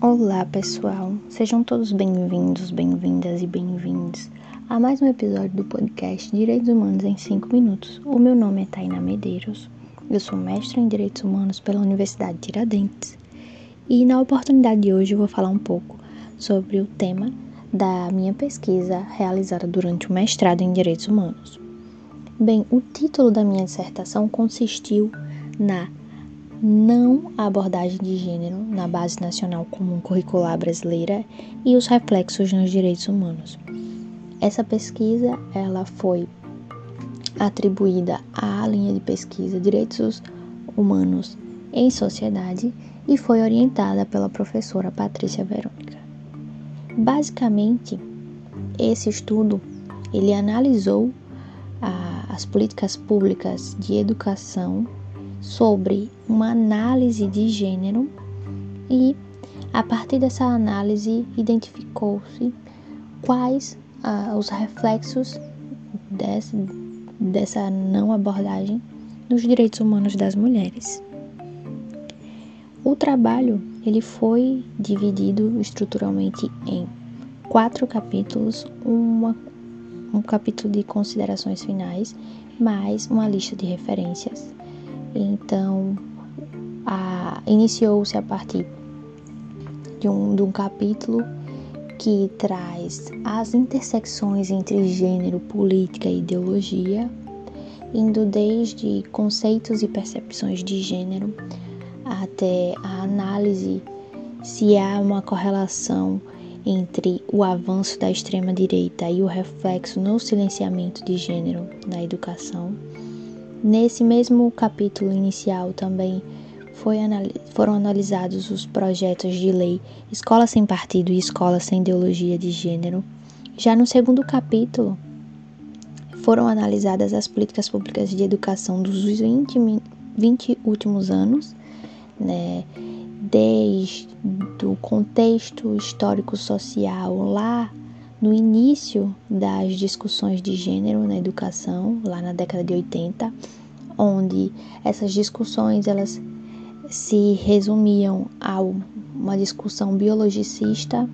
Olá pessoal, sejam todos bem-vindos, bem-vindas e bem-vindos a mais um episódio do podcast Direitos Humanos em 5 Minutos. O meu nome é Taina Medeiros, eu sou mestra em Direitos Humanos pela Universidade Tiradentes e na oportunidade de hoje eu vou falar um pouco sobre o tema da minha pesquisa realizada durante o mestrado em Direitos Humanos. Bem, o título da minha dissertação consistiu na não abordagem de gênero na Base Nacional Comum Curricular Brasileira e os reflexos nos direitos humanos. Essa pesquisa ela foi atribuída à linha de pesquisa Direitos Humanos em Sociedade e foi orientada pela professora Patrícia Verônica. Basicamente, esse estudo ele analisou a, as políticas públicas de educação sobre uma análise de gênero e a partir dessa análise identificou-se quais ah, os reflexos desse, dessa não abordagem nos direitos humanos das mulheres. O trabalho ele foi dividido estruturalmente em quatro capítulos, uma, um capítulo de considerações finais, mais uma lista de referências. Então, iniciou-se a partir de um, de um capítulo que traz as intersecções entre gênero, política e ideologia, indo desde conceitos e percepções de gênero até a análise se há uma correlação entre o avanço da extrema-direita e o reflexo no silenciamento de gênero na educação. Nesse mesmo capítulo inicial também foram analisados os projetos de lei Escola Sem Partido e Escola Sem Ideologia de Gênero. Já no segundo capítulo, foram analisadas as políticas públicas de educação dos 20, 20 últimos anos né, desde o contexto histórico-social lá no início das discussões de gênero na educação, lá na década de 80, onde essas discussões elas se resumiam a uma discussão biologicista,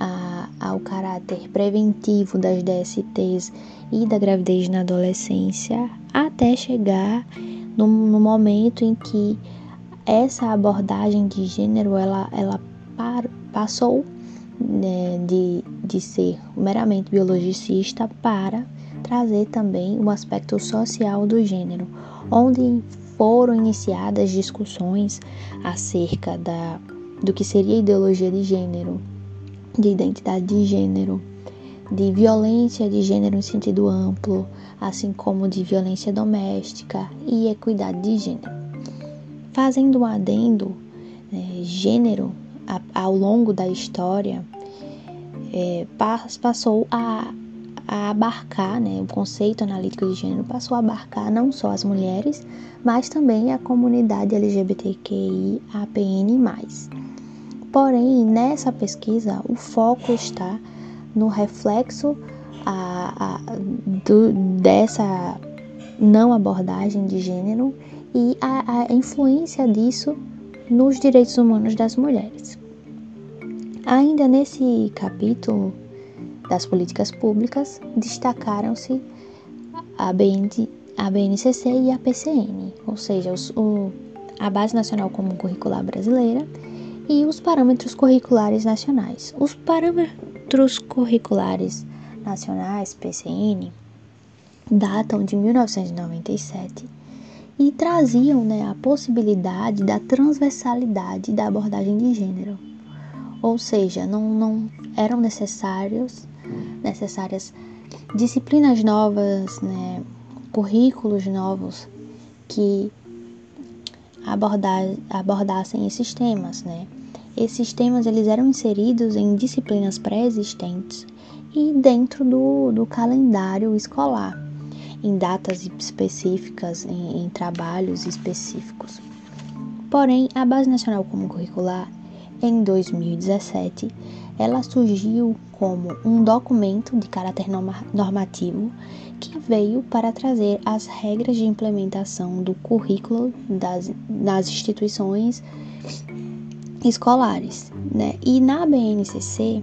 a, ao caráter preventivo das DSTs e da gravidez na adolescência, até chegar no, no momento em que essa abordagem de gênero ela, ela par, passou né, de, de ser meramente biologicista para trazer também o aspecto social do gênero, onde foram iniciadas discussões acerca da, do que seria ideologia de gênero, de identidade de gênero, de violência de gênero em sentido amplo, assim como de violência doméstica e equidade de gênero. Fazendo um adendo, é, gênero a, ao longo da história é, passou a, a abarcar, né, o conceito analítico de gênero passou a abarcar não só as mulheres, mas também a comunidade LGBTQI APN+. Porém, nessa pesquisa, o foco está no reflexo a, a, do, dessa não abordagem de gênero e a, a influência disso nos direitos humanos das mulheres. Ainda nesse capítulo das políticas públicas, destacaram-se a, BN, a BNCC e a PCN, ou seja, os, o, a Base Nacional Comum Curricular Brasileira e os parâmetros curriculares nacionais. Os parâmetros curriculares nacionais, PCN, datam de 1997 e traziam né, a possibilidade da transversalidade da abordagem de gênero. Ou seja, não, não eram necessários, necessárias disciplinas novas, né, currículos novos que abordar, abordassem esses temas. Né? Esses temas eles eram inseridos em disciplinas pré-existentes e dentro do, do calendário escolar em datas específicas, em, em trabalhos específicos. Porém, a Base Nacional Comum Curricular, em 2017, ela surgiu como um documento de caráter normativo que veio para trazer as regras de implementação do currículo das, instituições escolares. Né? E na BNCC,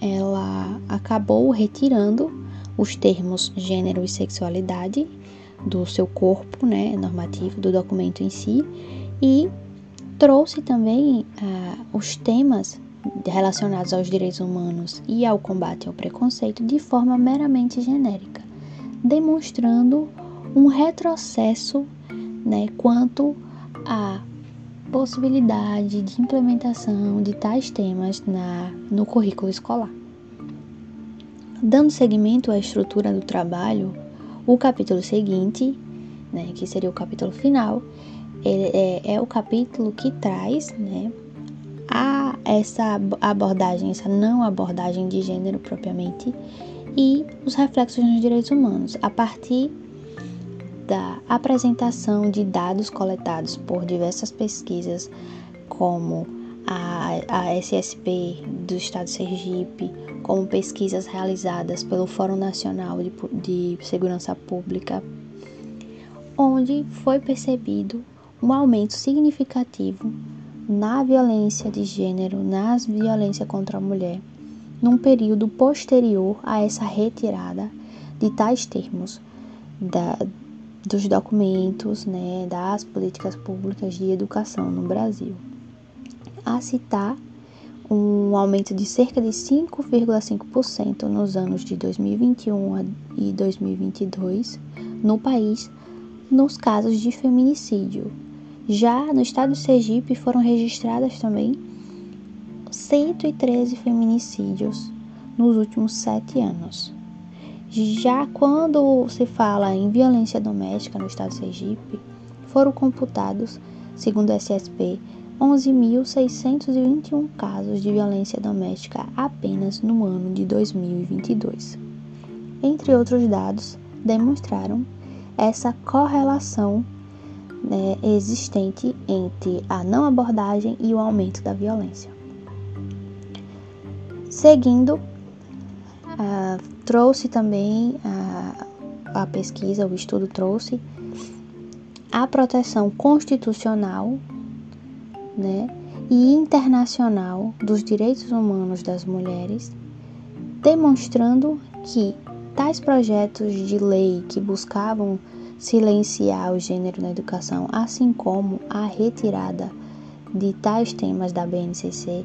ela acabou retirando os termos gênero e sexualidade do seu corpo né, normativo, do documento em si, e trouxe também ah, os temas relacionados aos direitos humanos e ao combate ao preconceito de forma meramente genérica, demonstrando um retrocesso né, quanto à possibilidade de implementação de tais temas na, no currículo escolar. Dando seguimento à estrutura do trabalho, o capítulo seguinte, né, que seria o capítulo final, é, é o capítulo que traz né, a essa abordagem, essa não abordagem de gênero propriamente, e os reflexos nos direitos humanos, a partir da apresentação de dados coletados por diversas pesquisas, como a, a SSP do Estado de Sergipe, como pesquisas realizadas pelo Fórum Nacional de, de Segurança Pública, onde foi percebido um aumento significativo na violência de gênero, nas violência contra a mulher, num período posterior a essa retirada de tais termos da, dos documentos, né, das políticas públicas de educação no Brasil. A citar um aumento de cerca de 5,5% nos anos de 2021 e 2022 no país nos casos de feminicídio. Já no estado de Sergipe foram registradas também 113 feminicídios nos últimos sete anos. Já quando se fala em violência doméstica no estado de Sergipe, foram computados, segundo a SSP, 11.621 casos de violência doméstica apenas no ano de 2022. Entre outros dados, demonstraram essa correlação né, existente entre a não abordagem e o aumento da violência. Seguindo, trouxe também a, a pesquisa, o estudo trouxe a proteção constitucional né, e internacional dos direitos humanos das mulheres, demonstrando que tais projetos de lei que buscavam silenciar o gênero na educação, assim como a retirada de tais temas da BNCC,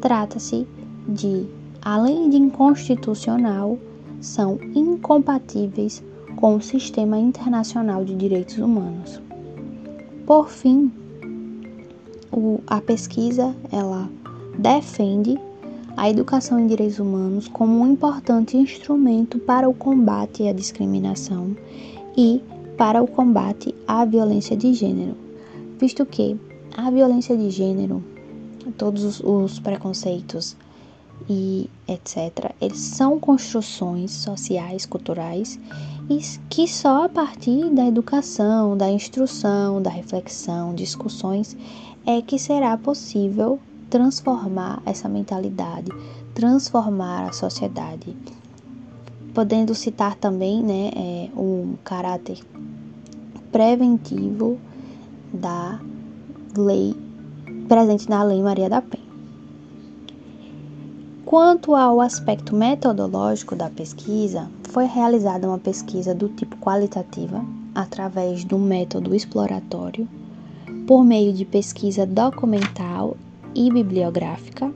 trata-se de, além de inconstitucional, são incompatíveis com o sistema internacional de direitos humanos. Por fim, o, a pesquisa ela defende a educação em direitos humanos como um importante instrumento para o combate à discriminação e para o combate à violência de gênero, visto que a violência de gênero, todos os, os preconceitos e etc., eles são construções sociais, culturais, e que só a partir da educação, da instrução, da reflexão, discussões, é que será possível transformar essa mentalidade, transformar a sociedade. Podendo citar também né, é, um caráter preventivo da lei presente na Lei Maria da Penha. Quanto ao aspecto metodológico da pesquisa, foi realizada uma pesquisa do tipo qualitativa através do método exploratório por meio de pesquisa documental e bibliográfica,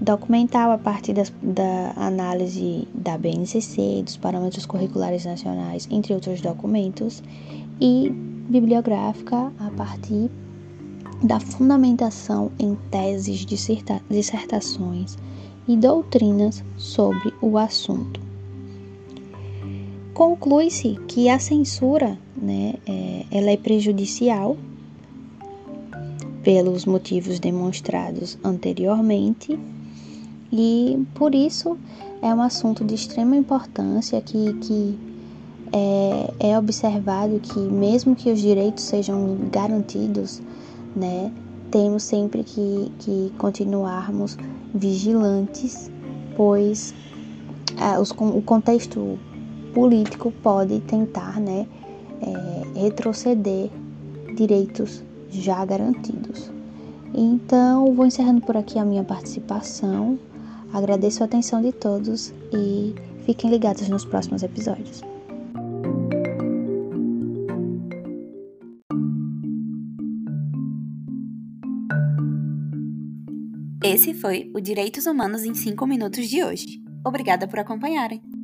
documental a partir das, da análise da BNCC, dos parâmetros curriculares nacionais, entre outros documentos, e bibliográfica a partir da fundamentação em teses, dissertações e doutrinas sobre o assunto. Conclui-se que a censura né, é, ela é prejudicial pelos motivos demonstrados anteriormente e por isso é um assunto de extrema importância que, que é, é observado que mesmo que os direitos sejam garantidos, né, temos sempre que, que continuarmos vigilantes, pois ah, os, o contexto político pode tentar né, é, retroceder direitos já garantidos. Então, vou encerrando por aqui a minha participação. Agradeço a atenção de todos e fiquem ligados nos próximos episódios. Esse foi o Direitos Humanos em 5 Minutos de hoje. Obrigada por acompanharem!